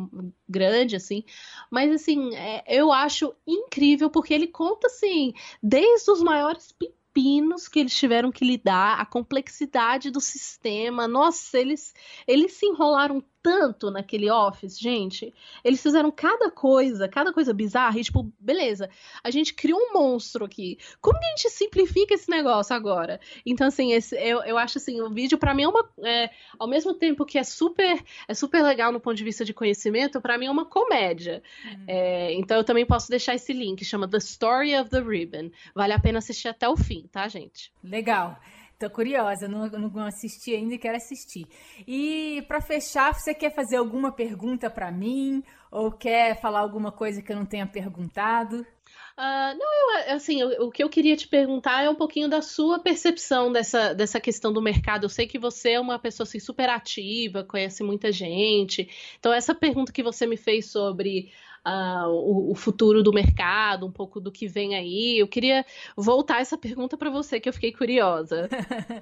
grande, assim. Mas, assim, é, eu acho incrível porque ele conta, assim, desde os maiores pepinos que eles tiveram que lidar, a complexidade do sistema. Nossa, eles, eles se enrolaram tanto naquele office, gente. Eles fizeram cada coisa, cada coisa bizarra, e tipo, beleza, a gente criou um monstro aqui. Como que a gente simplifica esse negócio agora? Então, assim, esse, eu, eu acho assim, o vídeo para mim é uma. É, ao mesmo tempo que é super, é super legal no ponto de vista de conhecimento, para mim é uma comédia. Hum. É, então eu também posso deixar esse link, chama The Story of the Ribbon. Vale a pena assistir até o fim, tá, gente? Legal. Tô curiosa, não, não assisti ainda e quero assistir. E para fechar, você quer fazer alguma pergunta para mim? Ou quer falar alguma coisa que eu não tenha perguntado? Uh, não, eu, assim, o, o, que eu queria te perguntar é um pouquinho da sua percepção dessa, dessa questão do mercado. Eu sei que você é uma pessoa assim, super ativa, conhece muita gente. Então, essa pergunta que você me fez sobre uh, o, o, futuro do mercado, um pouco do que vem aí. Eu queria voltar essa pergunta para você, que eu fiquei curiosa.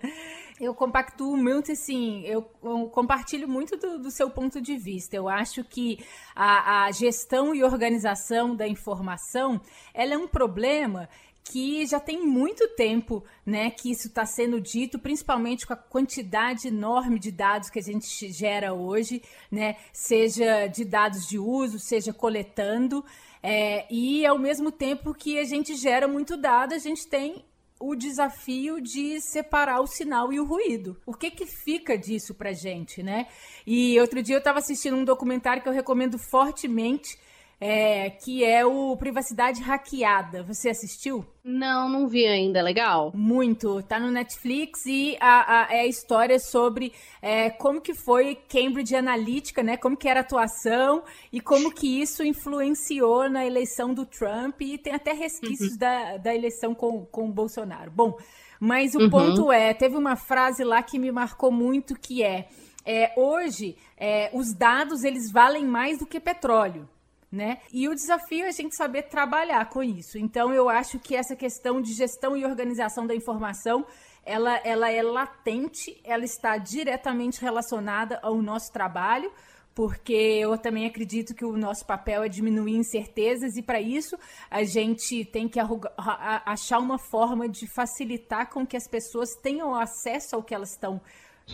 eu compactuo muito, assim, eu, eu compartilho muito do, do, seu ponto de vista. Eu acho que a, a gestão e organização da informação, ela é um problema que já tem muito tempo, né, que isso está sendo dito, principalmente com a quantidade enorme de dados que a gente gera hoje, né, seja de dados de uso, seja coletando, é, e ao mesmo tempo que a gente gera muito dado, a gente tem o desafio de separar o sinal e o ruído. O que que fica disso pra gente, né? E outro dia eu estava assistindo um documentário que eu recomendo fortemente, é, que é o Privacidade Hackeada. Você assistiu? Não, não vi ainda. É legal? Muito. Tá no Netflix e a, a, é a história sobre é, como que foi Cambridge Analytica, né? Como que era a atuação e como que isso influenciou na eleição do Trump e tem até resquícios uhum. da, da eleição com, com o Bolsonaro. Bom, mas o uhum. ponto é, teve uma frase lá que me marcou muito que é, é hoje é, os dados eles valem mais do que petróleo né? E o desafio é a gente saber trabalhar com isso. Então, eu acho que essa questão de gestão e organização da informação, ela, ela é latente, ela está diretamente relacionada ao nosso trabalho, porque eu também acredito que o nosso papel é diminuir incertezas e para isso a gente tem que achar uma forma de facilitar com que as pessoas tenham acesso ao que elas estão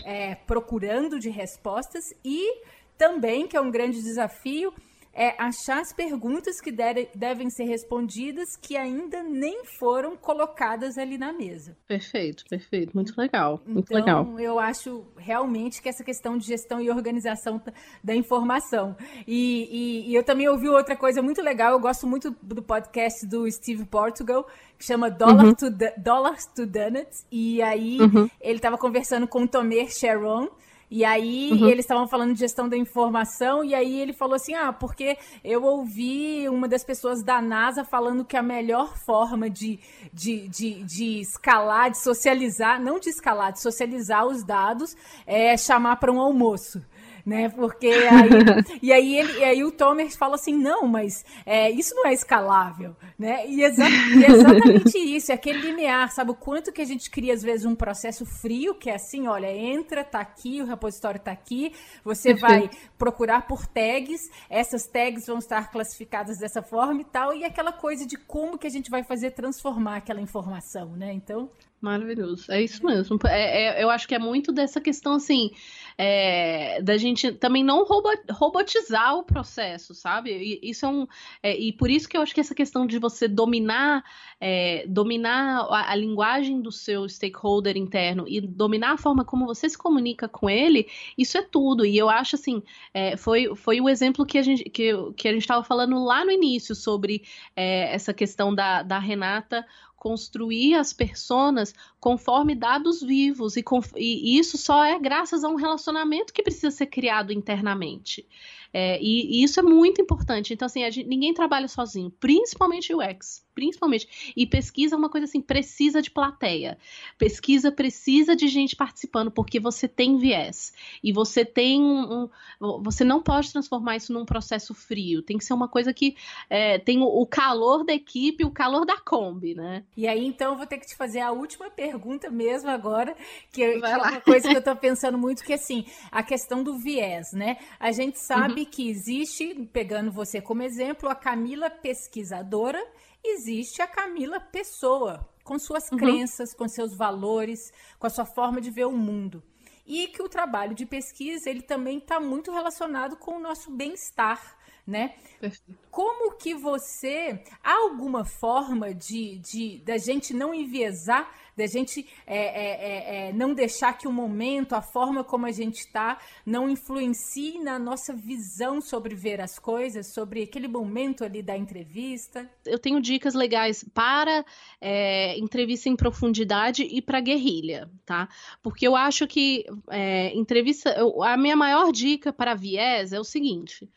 é, procurando de respostas e também, que é um grande desafio, é achar as perguntas que devem ser respondidas que ainda nem foram colocadas ali na mesa. Perfeito, perfeito. Muito legal. Muito então, legal. Eu acho realmente que essa questão de gestão e organização da informação. E, e, e eu também ouvi outra coisa muito legal. Eu gosto muito do podcast do Steve Portugal, que chama Dollar uhum. to, Dollars to Donuts. E aí uhum. ele estava conversando com o Tomé Sharon e aí uhum. eles estavam falando de gestão da informação, e aí ele falou assim: ah, porque eu ouvi uma das pessoas da NASA falando que a melhor forma de, de, de, de escalar, de socializar, não de escalar, de socializar os dados é chamar para um almoço né? Porque aí, e aí ele, e aí o Thomas fala assim, não, mas é, isso não é escalável, né? E, exa e é exatamente isso, é aquele linear, sabe? O quanto que a gente cria às vezes um processo frio, que é assim, olha, entra, tá aqui, o repositório tá aqui, você vai procurar por tags, essas tags vão estar classificadas dessa forma e tal, e aquela coisa de como que a gente vai fazer transformar aquela informação, né? Então, Maravilhoso, é isso mesmo. É, é, eu acho que é muito dessa questão, assim, é, da gente também não robotizar o processo, sabe? E, isso é um. É, e por isso que eu acho que essa questão de você dominar, é, dominar a, a, linguagem do seu stakeholder interno e dominar a forma como você se comunica com ele, isso é tudo. E eu acho assim, é, foi, foi o exemplo que a gente que, que a gente estava falando lá no início sobre essa questão da, da Renata construir as personas conforme dados vivos e, e, isso só é graças a um relacionamento que precisa ser criado internamente. É, e, e, isso é muito importante. Então, assim, gente, ninguém trabalha sozinho, principalmente o UX, principalmente. E pesquisa é uma coisa assim, precisa de plateia. Pesquisa precisa de gente participando, porque você tem viés. E você tem um. um você não pode transformar isso num processo frio. Tem que ser uma coisa que é, tem o, o calor da equipe, o calor da Kombi, né? E aí, então, eu vou ter que te fazer a última pergunta mesmo agora, que, que é uma coisa que eu tô pensando muito, que assim, a questão do viés, né? A gente sabe sabe que existe, pegando você como exemplo, a Camila pesquisadora, existe a Camila pessoa, com suas uhum. crenças, com seus valores, com a sua forma de ver o mundo. e que o trabalho de pesquisa ele também está muito relacionado com o nosso bem-estar né? Perfeito. Como que você há alguma forma de, de da gente não enviesar, da gente é, é, é, é, não deixar que o momento, a forma como a gente está, não influencie na nossa visão sobre ver as coisas, sobre aquele momento ali da entrevista? Eu tenho dicas legais para é, entrevista em profundidade e para guerrilha, tá? Porque eu acho que é, entrevista, a minha maior dica para viés é o seguinte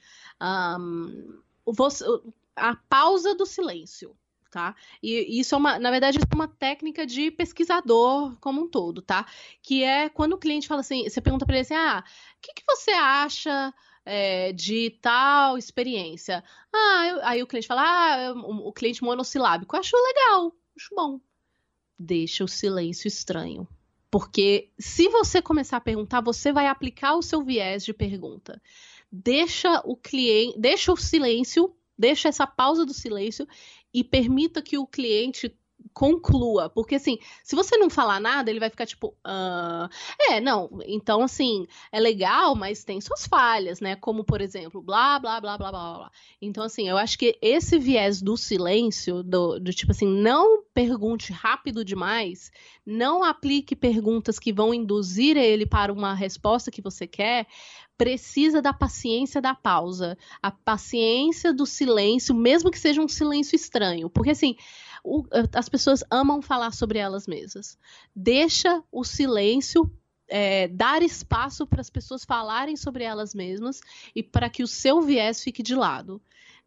um, você, a pausa do silêncio. Tá? E isso é uma, na verdade, é uma técnica de pesquisador como um todo, tá? Que é quando o cliente fala assim, você pergunta para ele assim, ah, o que, que você acha é, de tal experiência? Ah, eu, aí o cliente fala, ah, o, o cliente monossilábico, acho legal, acho bom. Deixa o silêncio estranho. Porque se você começar a perguntar, você vai aplicar o seu viés de pergunta deixa o cliente, deixa o silêncio, deixa essa pausa do silêncio e permita que o cliente conclua, porque assim, se você não falar nada, ele vai ficar tipo, ah, é, não, então assim, é legal, mas tem suas falhas, né? Como por exemplo, blá, blá, blá, blá, blá, blá. Então assim, eu acho que esse viés do silêncio, do, do tipo assim, não pergunte rápido demais, não aplique perguntas que vão induzir ele para uma resposta que você quer, precisa da paciência da pausa, a paciência do silêncio, mesmo que seja um silêncio estranho. Porque, assim, o, as pessoas amam falar sobre elas mesmas. Deixa o silêncio é, dar espaço para as pessoas falarem sobre elas mesmas e para que o seu viés fique de lado.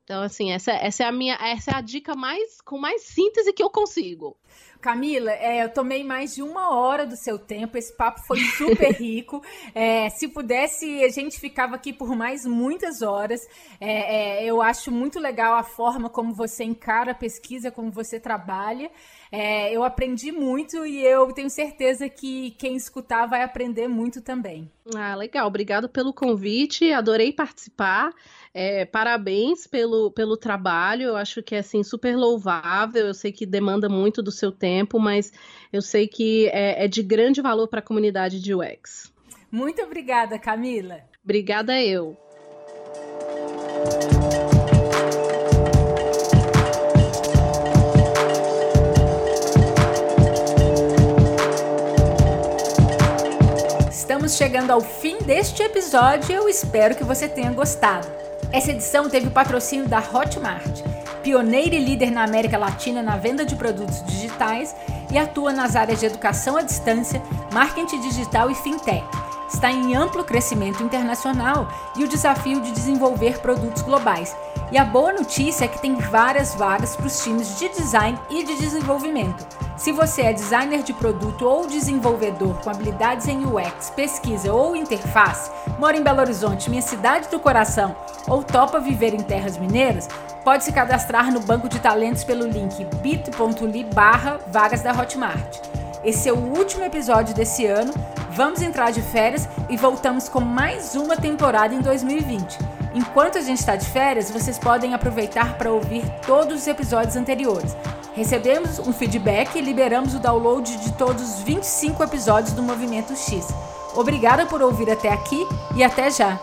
Então, assim, essa, essa é a minha, essa é a dica mais com mais síntese que eu consigo. Camila, é, eu tomei mais de uma hora do seu tempo. Esse papo foi super rico. É, se pudesse, a gente ficava aqui por mais muitas horas. É, é, eu acho muito legal a forma como você encara a pesquisa, como você trabalha. É, eu aprendi muito e eu tenho certeza que quem escutar vai aprender muito também. Ah, legal. Obrigado pelo convite. Adorei participar. É, parabéns pelo, pelo trabalho. Eu acho que é assim super louvável. Eu sei que demanda muito do seu tempo, mas eu sei que é, é de grande valor para a comunidade de UX. Muito obrigada, Camila. Obrigada eu. Estamos chegando ao fim deste episódio e eu espero que você tenha gostado. Essa edição teve o patrocínio da Hotmart, pioneira e líder na América Latina na venda de produtos digitais e atua nas áreas de educação à distância, marketing digital e fintech. Está em amplo crescimento internacional e o desafio de desenvolver produtos globais. E a boa notícia é que tem várias vagas para os times de design e de desenvolvimento. Se você é designer de produto ou desenvolvedor com habilidades em UX, pesquisa ou interface, mora em Belo Horizonte, minha cidade do coração, ou topa viver em terras mineiras, pode se cadastrar no banco de talentos pelo link bit.ly barra vagas da Hotmart. Esse é o último episódio desse ano, vamos entrar de férias e voltamos com mais uma temporada em 2020. Enquanto a gente está de férias, vocês podem aproveitar para ouvir todos os episódios anteriores. Recebemos um feedback e liberamos o download de todos os 25 episódios do Movimento X. Obrigada por ouvir até aqui e até já!